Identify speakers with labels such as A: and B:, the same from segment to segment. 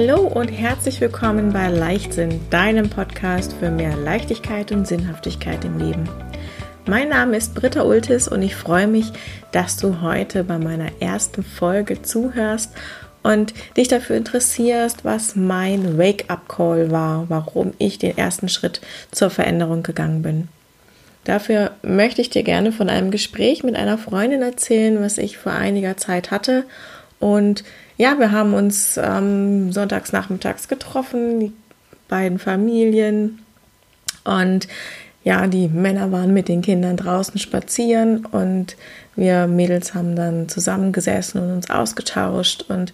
A: Hallo und herzlich willkommen bei Leichtsinn, deinem Podcast für mehr Leichtigkeit und Sinnhaftigkeit im Leben. Mein Name ist Britta Ultis und ich freue mich, dass du heute bei meiner ersten Folge zuhörst und dich dafür interessierst, was mein Wake-up-Call war, warum ich den ersten Schritt zur Veränderung gegangen bin. Dafür möchte ich dir gerne von einem Gespräch mit einer Freundin erzählen, was ich vor einiger Zeit hatte. Und ja, wir haben uns ähm, sonntags nachmittags getroffen, die beiden Familien. Und ja, die Männer waren mit den Kindern draußen spazieren und wir Mädels haben dann zusammengesessen und uns ausgetauscht und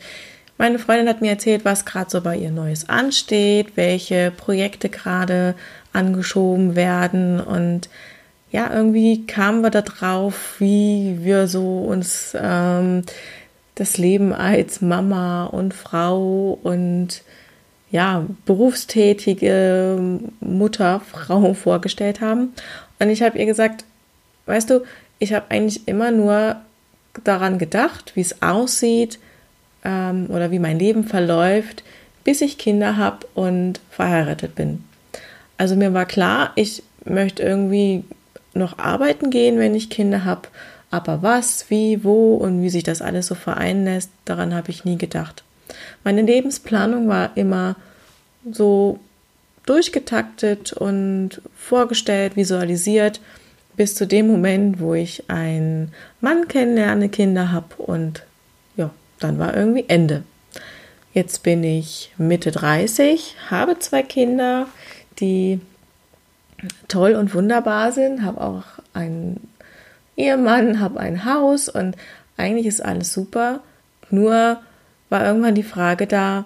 A: meine Freundin hat mir erzählt, was gerade so bei ihr Neues ansteht, welche Projekte gerade angeschoben werden und ja, irgendwie kamen wir da drauf, wie wir so uns ähm, das Leben als Mama und Frau und ja, berufstätige Mutter, Frau vorgestellt haben. Und ich habe ihr gesagt, weißt du, ich habe eigentlich immer nur daran gedacht, wie es aussieht ähm, oder wie mein Leben verläuft, bis ich Kinder habe und verheiratet bin. Also mir war klar, ich möchte irgendwie noch arbeiten gehen, wenn ich Kinder habe. Aber was, wie, wo und wie sich das alles so vereinen lässt, daran habe ich nie gedacht. Meine Lebensplanung war immer so durchgetaktet und vorgestellt, visualisiert, bis zu dem Moment, wo ich einen Mann kennenlerne, Kinder habe und ja, dann war irgendwie Ende. Jetzt bin ich Mitte 30, habe zwei Kinder, die toll und wunderbar sind, habe auch einen Ehemann, habe ein Haus und eigentlich ist alles super. Nur war irgendwann die Frage da,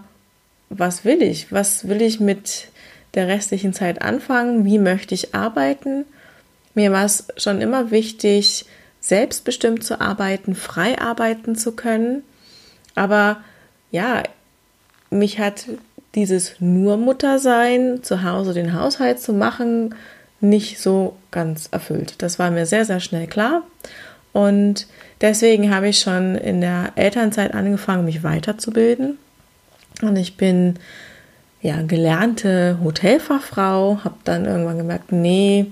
A: was will ich? Was will ich mit der restlichen Zeit anfangen? Wie möchte ich arbeiten? Mir war es schon immer wichtig, selbstbestimmt zu arbeiten, frei arbeiten zu können. Aber ja, mich hat dieses nur Muttersein, zu Hause den Haushalt zu machen, nicht so ganz erfüllt. Das war mir sehr, sehr schnell klar. Und deswegen habe ich schon in der Elternzeit angefangen, mich weiterzubilden. Und ich bin ja gelernte Hotelfachfrau, habe dann irgendwann gemerkt, nee,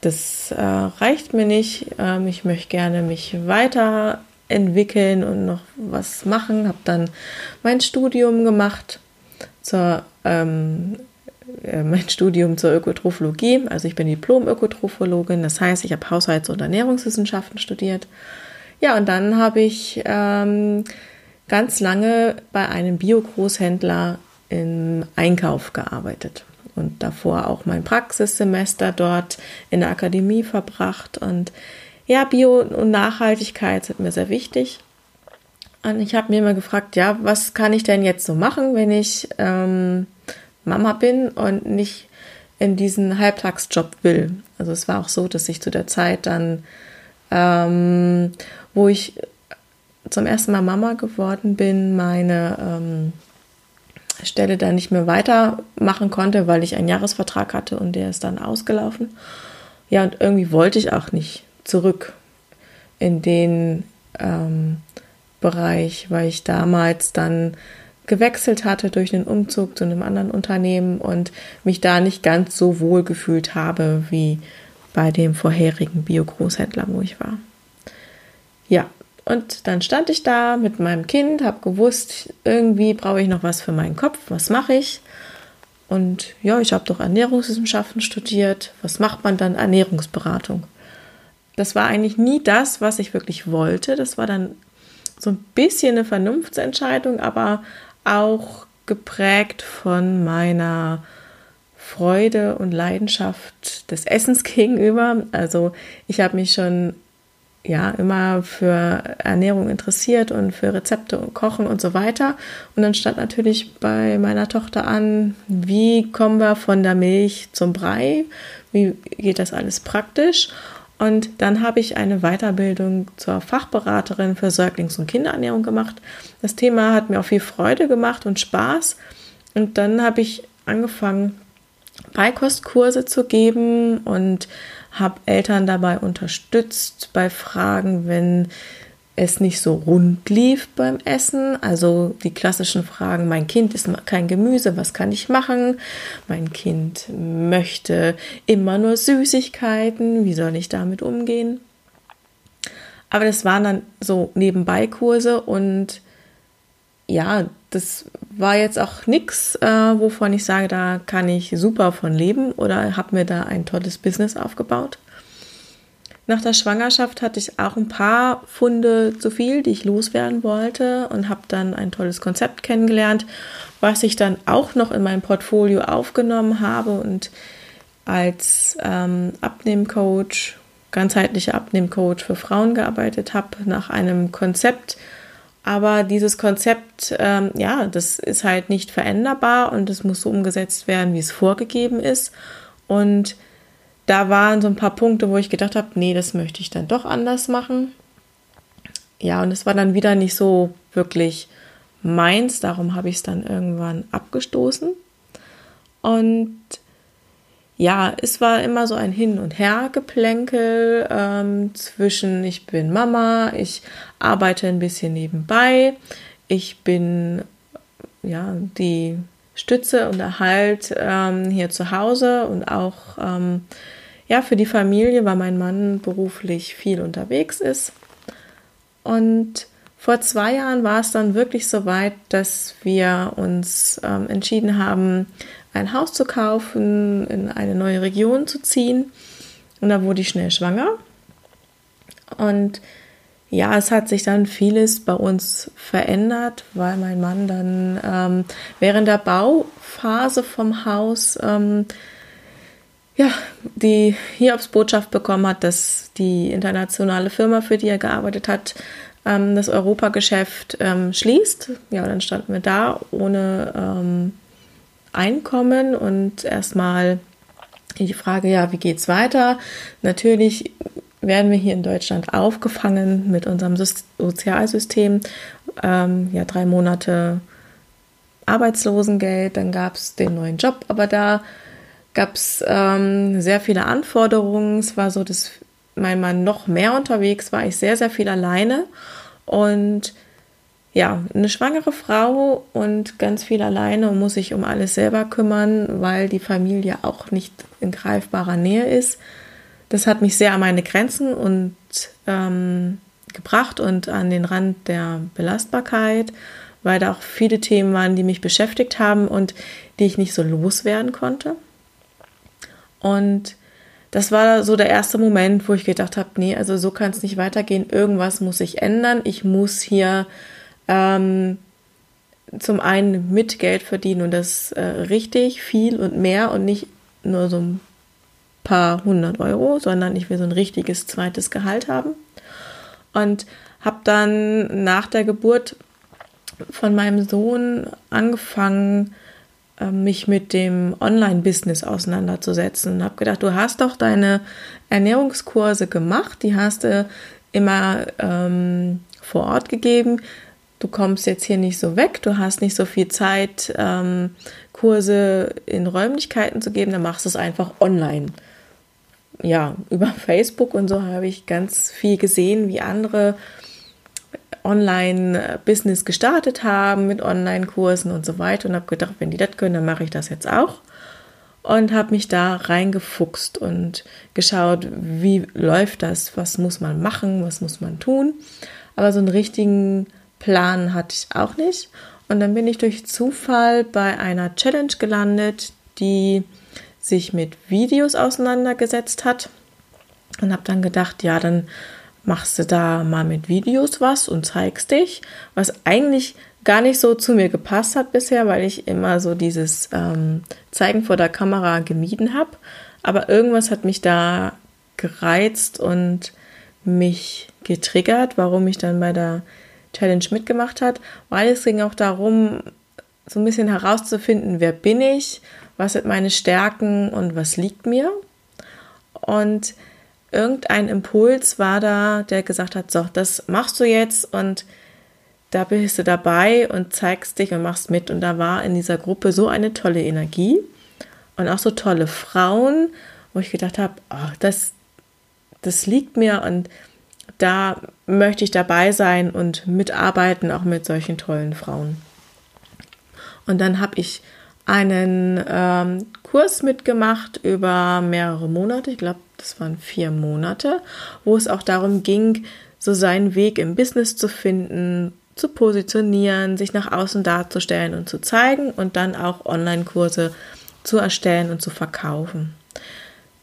A: das äh, reicht mir nicht. Ähm, ich möchte gerne mich weiterentwickeln und noch was machen. Habe dann mein Studium gemacht zur ähm, äh, mein Studium zur Ökotrophologie. Also ich bin Diplom-Ökotrophologin, das heißt, ich habe Haushalts- und Ernährungswissenschaften studiert. Ja, und dann habe ich ähm, ganz lange bei einem Bio-Großhändler im Einkauf gearbeitet und davor auch mein Praxissemester dort in der Akademie verbracht. Und ja, Bio und Nachhaltigkeit sind mir sehr wichtig. Und ich habe mir immer gefragt, ja, was kann ich denn jetzt so machen, wenn ich ähm, Mama bin und nicht in diesen Halbtagsjob will. Also es war auch so, dass ich zu der Zeit dann, ähm, wo ich zum ersten Mal Mama geworden bin, meine ähm, Stelle dann nicht mehr weitermachen konnte, weil ich einen Jahresvertrag hatte und der ist dann ausgelaufen. Ja, und irgendwie wollte ich auch nicht zurück in den ähm, Bereich, weil ich damals dann gewechselt hatte durch den Umzug zu einem anderen Unternehmen und mich da nicht ganz so wohl gefühlt habe wie bei dem vorherigen Bio-Großhändler, wo ich war. Ja, und dann stand ich da mit meinem Kind, habe gewusst, irgendwie brauche ich noch was für meinen Kopf, was mache ich? Und ja, ich habe doch Ernährungswissenschaften studiert. Was macht man dann? Ernährungsberatung. Das war eigentlich nie das, was ich wirklich wollte. Das war dann so ein bisschen eine Vernunftsentscheidung, aber auch geprägt von meiner Freude und Leidenschaft des Essens gegenüber. Also ich habe mich schon ja immer für Ernährung interessiert und für Rezepte und Kochen und so weiter. Und dann stand natürlich bei meiner Tochter an, wie kommen wir von der Milch zum Brei? Wie geht das alles praktisch? Und dann habe ich eine Weiterbildung zur Fachberaterin für Säuglings- und Kinderernährung gemacht. Das Thema hat mir auch viel Freude gemacht und Spaß. Und dann habe ich angefangen, Beikostkurse zu geben und habe Eltern dabei unterstützt bei Fragen, wenn es nicht so rund lief beim Essen. Also die klassischen Fragen, mein Kind isst kein Gemüse, was kann ich machen? Mein Kind möchte immer nur Süßigkeiten, wie soll ich damit umgehen? Aber das waren dann so Nebenbei-Kurse und ja, das war jetzt auch nichts, äh, wovon ich sage, da kann ich super von leben oder habe mir da ein tolles Business aufgebaut. Nach der Schwangerschaft hatte ich auch ein paar Funde zu viel, die ich loswerden wollte und habe dann ein tolles Konzept kennengelernt, was ich dann auch noch in mein Portfolio aufgenommen habe und als ähm, Abnehmcoach, ganzheitlicher Abnehmcoach für Frauen gearbeitet habe, nach einem Konzept. Aber dieses Konzept, ähm, ja, das ist halt nicht veränderbar und es muss so umgesetzt werden, wie es vorgegeben ist. Und da waren so ein paar Punkte, wo ich gedacht habe, nee, das möchte ich dann doch anders machen. Ja, und es war dann wieder nicht so wirklich meins, darum habe ich es dann irgendwann abgestoßen. Und ja, es war immer so ein Hin- und Hergeplänkel ähm, zwischen ich bin Mama, ich arbeite ein bisschen nebenbei, ich bin ja die Stütze und Erhalt ähm, hier zu Hause und auch ähm, ja, für die Familie, weil mein Mann beruflich viel unterwegs ist. Und vor zwei Jahren war es dann wirklich so weit, dass wir uns ähm, entschieden haben, ein Haus zu kaufen, in eine neue Region zu ziehen. Und da wurde ich schnell schwanger. Und ja, es hat sich dann vieles bei uns verändert, weil mein Mann dann ähm, während der Bauphase vom Haus ähm, ja, die Hiobs-Botschaft bekommen hat, dass die internationale Firma, für die er gearbeitet hat, ähm, das Europageschäft ähm, schließt. Ja, dann standen wir da ohne ähm, Einkommen und erstmal die Frage, ja, wie geht's weiter? Natürlich werden wir hier in Deutschland aufgefangen mit unserem Sozialsystem. Ähm, ja, drei Monate Arbeitslosengeld, dann gab es den neuen Job, aber da gab es ähm, sehr viele Anforderungen. Es war so, dass mein Mann noch mehr unterwegs war, ich sehr, sehr viel alleine. Und ja, eine schwangere Frau und ganz viel alleine und muss sich um alles selber kümmern, weil die Familie auch nicht in greifbarer Nähe ist. Das hat mich sehr an meine Grenzen und ähm, gebracht und an den Rand der Belastbarkeit, weil da auch viele Themen waren, die mich beschäftigt haben und die ich nicht so loswerden konnte. Und das war so der erste Moment, wo ich gedacht habe, nee, also so kann es nicht weitergehen. Irgendwas muss sich ändern. Ich muss hier ähm, zum einen mit Geld verdienen und das äh, richtig viel und mehr und nicht nur so ein paar hundert Euro, sondern ich will so ein richtiges zweites Gehalt haben. Und habe dann nach der Geburt von meinem Sohn angefangen, mich mit dem Online-Business auseinanderzusetzen und habe gedacht, du hast doch deine Ernährungskurse gemacht, die hast du immer ähm, vor Ort gegeben. Du kommst jetzt hier nicht so weg, du hast nicht so viel Zeit, ähm, Kurse in Räumlichkeiten zu geben, dann machst du es einfach online. Ja, über Facebook und so habe ich ganz viel gesehen, wie andere Online-Business gestartet haben mit Online-Kursen und so weiter und habe gedacht, wenn die das können, dann mache ich das jetzt auch. Und habe mich da reingefuchst und geschaut, wie läuft das, was muss man machen, was muss man tun. Aber so einen richtigen Plan hatte ich auch nicht. Und dann bin ich durch Zufall bei einer Challenge gelandet, die sich mit Videos auseinandergesetzt hat. Und habe dann gedacht, ja, dann machst du da mal mit Videos was und zeigst dich, was eigentlich gar nicht so zu mir gepasst hat bisher, weil ich immer so dieses ähm, Zeigen vor der Kamera gemieden habe. Aber irgendwas hat mich da gereizt und mich getriggert, warum ich dann bei der Challenge mitgemacht hat, weil es ging auch darum, so ein bisschen herauszufinden, wer bin ich, was sind meine Stärken und was liegt mir. Und irgendein Impuls war da, der gesagt hat, so, das machst du jetzt und da bist du dabei und zeigst dich und machst mit. Und da war in dieser Gruppe so eine tolle Energie und auch so tolle Frauen, wo ich gedacht habe, oh, das, das liegt mir und da möchte ich dabei sein und mitarbeiten, auch mit solchen tollen Frauen. Und dann habe ich einen ähm, Kurs mitgemacht über mehrere Monate, ich glaube, das waren vier Monate, wo es auch darum ging, so seinen Weg im Business zu finden, zu positionieren, sich nach außen darzustellen und zu zeigen und dann auch Online-Kurse zu erstellen und zu verkaufen.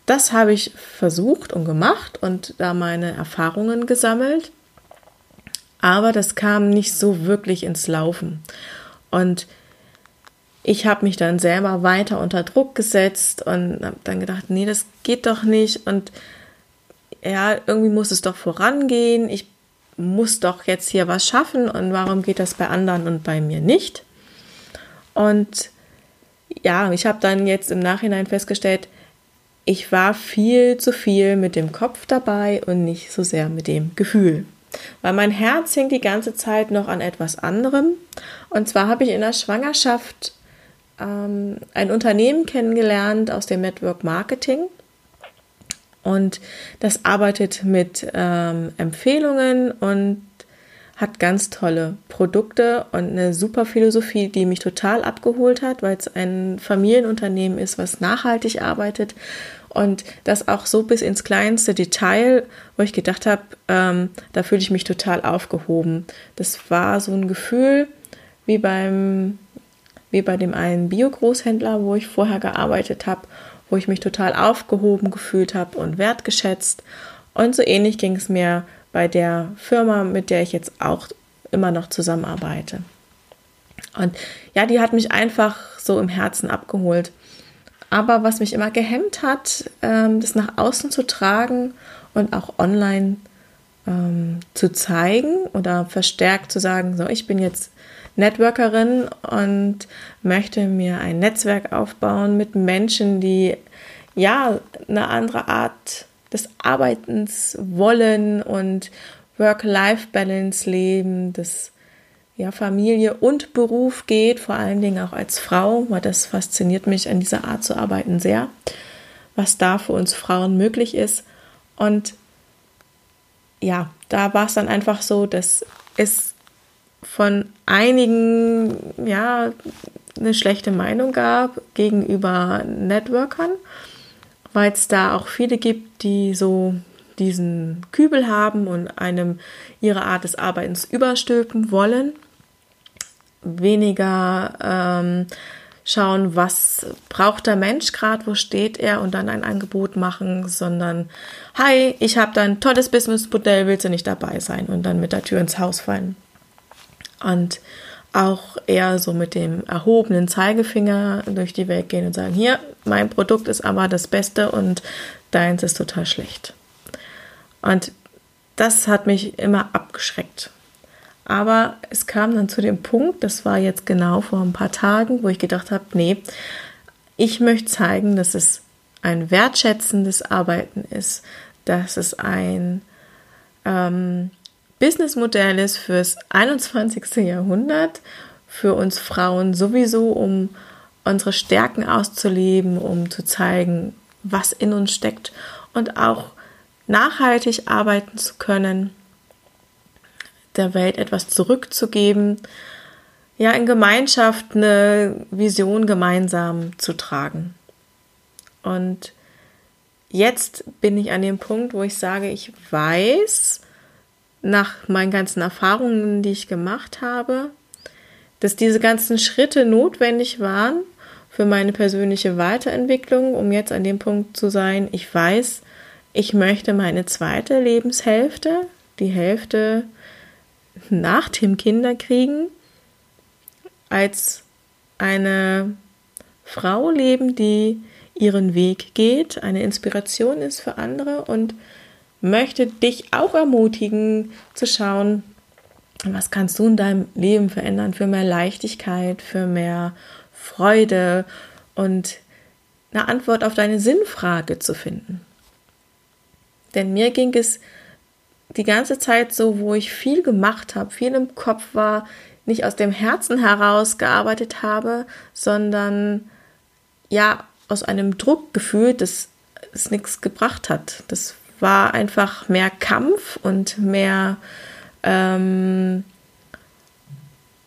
A: Das habe ich versucht und gemacht und da meine Erfahrungen gesammelt, aber das kam nicht so wirklich ins Laufen. Und ich habe mich dann selber weiter unter Druck gesetzt und habe dann gedacht, nee, das geht doch nicht und ja, irgendwie muss es doch vorangehen. Ich muss doch jetzt hier was schaffen und warum geht das bei anderen und bei mir nicht? Und ja, ich habe dann jetzt im Nachhinein festgestellt, ich war viel zu viel mit dem Kopf dabei und nicht so sehr mit dem Gefühl. Weil mein Herz hing die ganze Zeit noch an etwas anderem. Und zwar habe ich in der Schwangerschaft ähm, ein Unternehmen kennengelernt aus dem Network Marketing. Und das arbeitet mit ähm, Empfehlungen und hat ganz tolle Produkte und eine super Philosophie, die mich total abgeholt hat, weil es ein Familienunternehmen ist, was nachhaltig arbeitet und das auch so bis ins kleinste Detail, wo ich gedacht habe, ähm, da fühle ich mich total aufgehoben. Das war so ein Gefühl wie beim wie bei dem einen Bio-Großhändler, wo ich vorher gearbeitet habe, wo ich mich total aufgehoben gefühlt habe und wertgeschätzt. Und so ähnlich ging es mir bei der Firma, mit der ich jetzt auch immer noch zusammenarbeite. Und ja, die hat mich einfach so im Herzen abgeholt. Aber was mich immer gehemmt hat, ähm, das nach außen zu tragen und auch online ähm, zu zeigen oder verstärkt zu sagen, so, ich bin jetzt Networkerin und möchte mir ein Netzwerk aufbauen mit Menschen, die ja eine andere Art des Arbeitens wollen und Work-Life-Balance leben, das ja Familie und Beruf geht, vor allen Dingen auch als Frau, weil das fasziniert mich an dieser Art zu arbeiten sehr, was da für uns Frauen möglich ist. Und ja, da war es dann einfach so, dass es von einigen ja eine schlechte Meinung gab gegenüber Networkern weil es da auch viele gibt, die so diesen Kübel haben und einem ihre Art des Arbeitens überstülpen wollen. Weniger ähm, schauen, was braucht der Mensch gerade, wo steht er und dann ein Angebot machen, sondern hi, ich habe da ein tolles Businessmodell, willst du nicht dabei sein und dann mit der Tür ins Haus fallen. Und auch eher so mit dem erhobenen Zeigefinger durch die Welt gehen und sagen, hier, mein Produkt ist aber das Beste und deins ist total schlecht. Und das hat mich immer abgeschreckt. Aber es kam dann zu dem Punkt, das war jetzt genau vor ein paar Tagen, wo ich gedacht habe, nee, ich möchte zeigen, dass es ein wertschätzendes Arbeiten ist, dass es ein ähm, Businessmodell ist fürs 21. Jahrhundert, für uns Frauen sowieso, um unsere Stärken auszuleben, um zu zeigen, was in uns steckt und auch nachhaltig arbeiten zu können, der Welt etwas zurückzugeben, ja, in Gemeinschaft eine Vision gemeinsam zu tragen. Und jetzt bin ich an dem Punkt, wo ich sage, ich weiß, nach meinen ganzen Erfahrungen, die ich gemacht habe, dass diese ganzen Schritte notwendig waren für meine persönliche Weiterentwicklung, um jetzt an dem Punkt zu sein, ich weiß, ich möchte meine zweite Lebenshälfte, die Hälfte nach dem Kinderkriegen, als eine Frau leben, die ihren Weg geht, eine Inspiration ist für andere und möchte dich auch ermutigen zu schauen, was kannst du in deinem Leben verändern für mehr Leichtigkeit, für mehr Freude und eine Antwort auf deine Sinnfrage zu finden. Denn mir ging es die ganze Zeit so, wo ich viel gemacht habe, viel im Kopf war, nicht aus dem Herzen heraus gearbeitet habe, sondern ja aus einem Druckgefühl, das es nichts gebracht hat. Das war einfach mehr Kampf und mehr, ähm,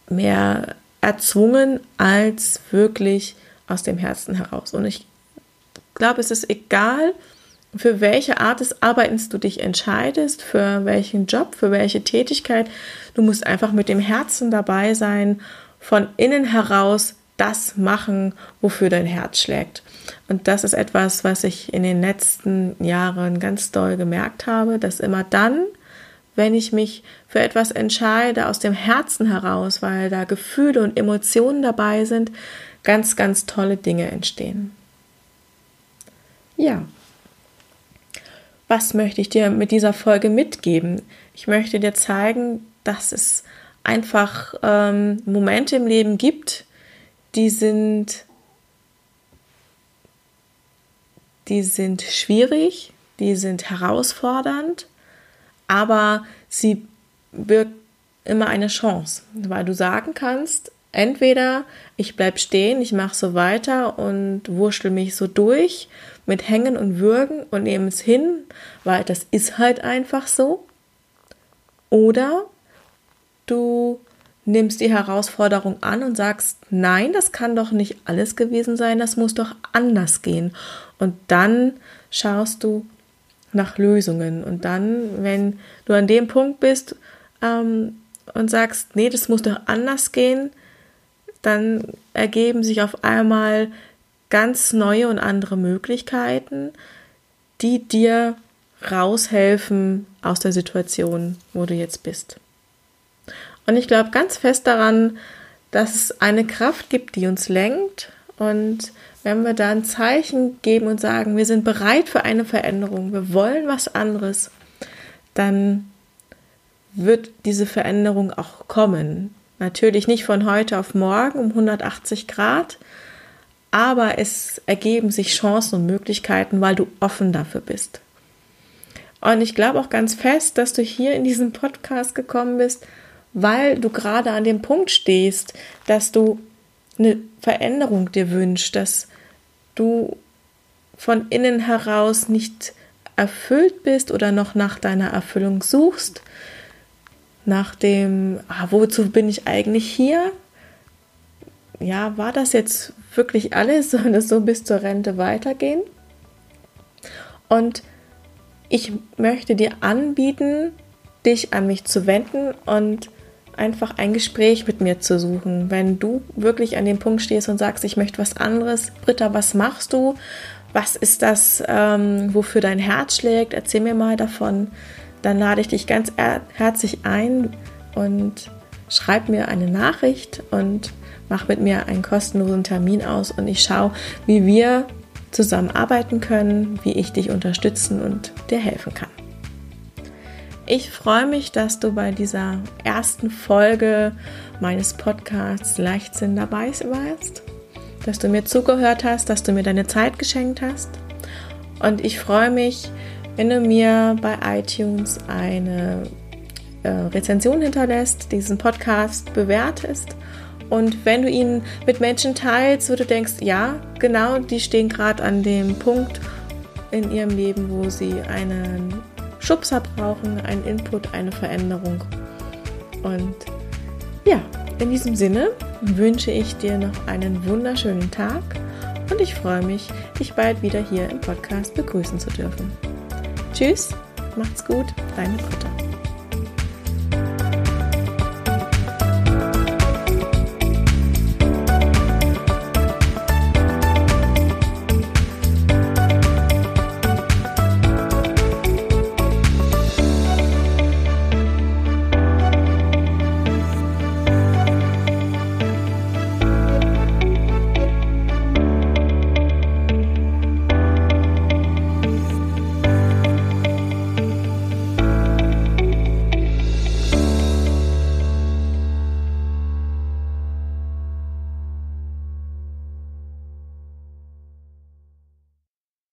A: mehr erzwungen als wirklich aus dem Herzen heraus. Und ich glaube, es ist egal, für welche Art des Arbeitens du dich entscheidest, für welchen Job, für welche Tätigkeit. Du musst einfach mit dem Herzen dabei sein, von innen heraus das machen, wofür dein Herz schlägt. Und das ist etwas, was ich in den letzten Jahren ganz doll gemerkt habe, dass immer dann, wenn ich mich für etwas entscheide aus dem Herzen heraus, weil da Gefühle und Emotionen dabei sind, ganz, ganz tolle Dinge entstehen. Ja. Was möchte ich dir mit dieser Folge mitgeben? Ich möchte dir zeigen, dass es einfach ähm, Momente im Leben gibt, die sind, die sind schwierig, die sind herausfordernd, aber sie birgt immer eine Chance, weil du sagen kannst, entweder ich bleibe stehen, ich mache so weiter und wurschtel mich so durch mit Hängen und Würgen und nehme es hin, weil das ist halt einfach so. Oder du nimmst die Herausforderung an und sagst, nein, das kann doch nicht alles gewesen sein, das muss doch anders gehen. Und dann schaust du nach Lösungen. Und dann, wenn du an dem Punkt bist ähm, und sagst, nee, das muss doch anders gehen, dann ergeben sich auf einmal ganz neue und andere Möglichkeiten, die dir raushelfen aus der Situation, wo du jetzt bist. Und ich glaube ganz fest daran, dass es eine Kraft gibt, die uns lenkt. Und wenn wir da ein Zeichen geben und sagen, wir sind bereit für eine Veränderung, wir wollen was anderes, dann wird diese Veränderung auch kommen. Natürlich nicht von heute auf morgen um 180 Grad, aber es ergeben sich Chancen und Möglichkeiten, weil du offen dafür bist. Und ich glaube auch ganz fest, dass du hier in diesen Podcast gekommen bist, weil du gerade an dem Punkt stehst, dass du eine Veränderung dir wünschst, dass du von innen heraus nicht erfüllt bist oder noch nach deiner Erfüllung suchst, nach dem, ah, wozu bin ich eigentlich hier? Ja, war das jetzt wirklich alles? Soll das so bis zur Rente weitergehen? Und ich möchte dir anbieten, dich an mich zu wenden und einfach ein Gespräch mit mir zu suchen. Wenn du wirklich an dem Punkt stehst und sagst, ich möchte was anderes, Britta, was machst du? Was ist das, ähm, wofür dein Herz schlägt? Erzähl mir mal davon dann lade ich dich ganz herzlich ein und schreib mir eine Nachricht und mach mit mir einen kostenlosen Termin aus und ich schaue, wie wir zusammenarbeiten können, wie ich dich unterstützen und dir helfen kann. Ich freue mich, dass du bei dieser ersten Folge meines Podcasts Leichtsinn dabei warst, dass du mir zugehört hast, dass du mir deine Zeit geschenkt hast. Und ich freue mich, wenn du mir bei iTunes eine äh, Rezension hinterlässt, diesen Podcast bewertest und wenn du ihn mit Menschen teilst, wo du denkst, ja, genau, die stehen gerade an dem Punkt in ihrem Leben, wo sie einen Schubser brauchen, einen Input, eine Veränderung. Und ja, in diesem Sinne wünsche ich dir noch einen wunderschönen Tag und ich freue mich, dich bald wieder hier im Podcast begrüßen zu dürfen. Tschüss, macht's gut, deine Britta.